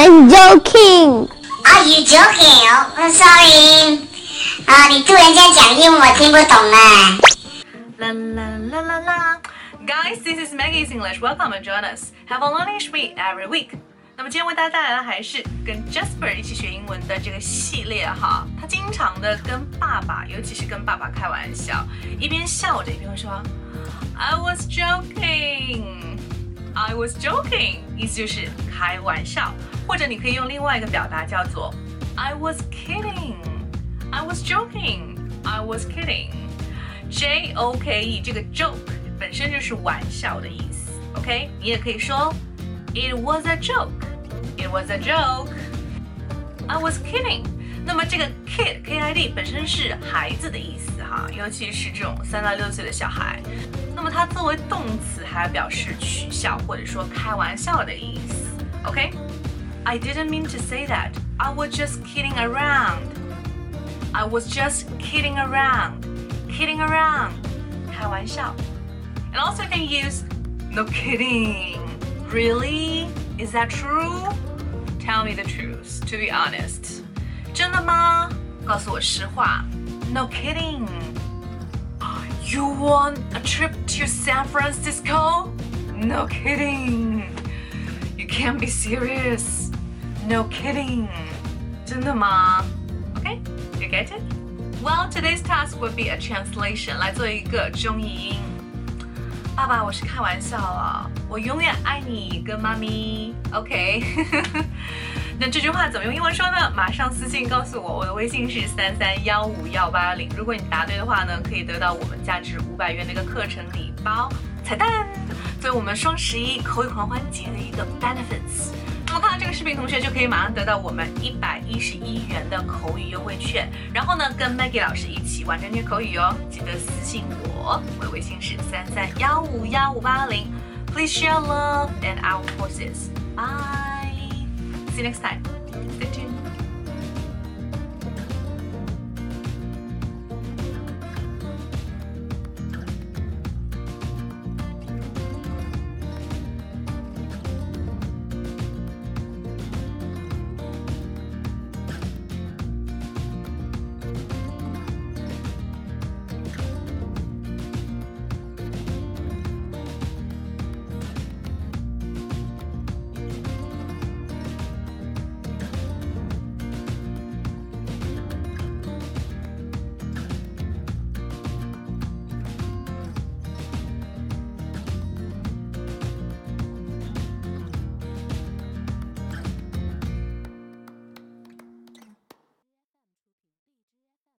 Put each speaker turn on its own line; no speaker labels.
I'm joking.
Are you joking? Oh, I'm sorry. 啊，你突然间讲英文我听不懂啊。
La la la la la. Guys, this is Maggie's English. Welcome and join us. Have a learning week every week. 那么今天为大家带来的还是跟 Jasper 一起学英文的这个系列哈。他经常的跟爸爸，尤其是跟爸爸开玩笑，一边笑着一边会说 I was joking. I was joking，意思就是开玩笑，或者你可以用另外一个表达叫做 I was kidding. I was joking. I was kidding. J O K E 这个 joke 本身就是玩笑的意思，OK？你也可以说 It was a joke. It was a joke. I was kidding. 那么这个 kid K I D 本身是孩子的意思哈，尤其是这种三到六岁的小孩。那么它作为动词还表示取笑或者说开玩笑的意思，OK？I didn't mean to say that. I was just kidding around. I was just kidding around. Kidding around. 开玩笑。And also you can use no kidding. Really? Is that true? Tell me the truth, to be honest. 真的吗？告诉我实话。No kidding. You want a trip to San Francisco? No kidding. You can't be serious. No kidding. 真的吗？Okay, you get it? Well, today's task would be a translation. 来做一个中译英。爸爸，我是开玩笑了，我永远爱你跟妈咪。OK， 那这句话怎么用英文说呢？马上私信告诉我，我的微信是三三幺五幺八零。如果你答对的话呢，可以得到我们价值五百元的一个课程礼包彩蛋，作为我们双十一口语狂欢节的一个 benefits。那么看到这个视频，同学就可以马上得到我们一百一十一元的口语优惠券，然后呢，跟 Maggie 老师一起玩着学口语哦。记得私信我，我的微信是三三幺五幺五八零。Please share love and our courses Bye. See you next time. Stay tuned.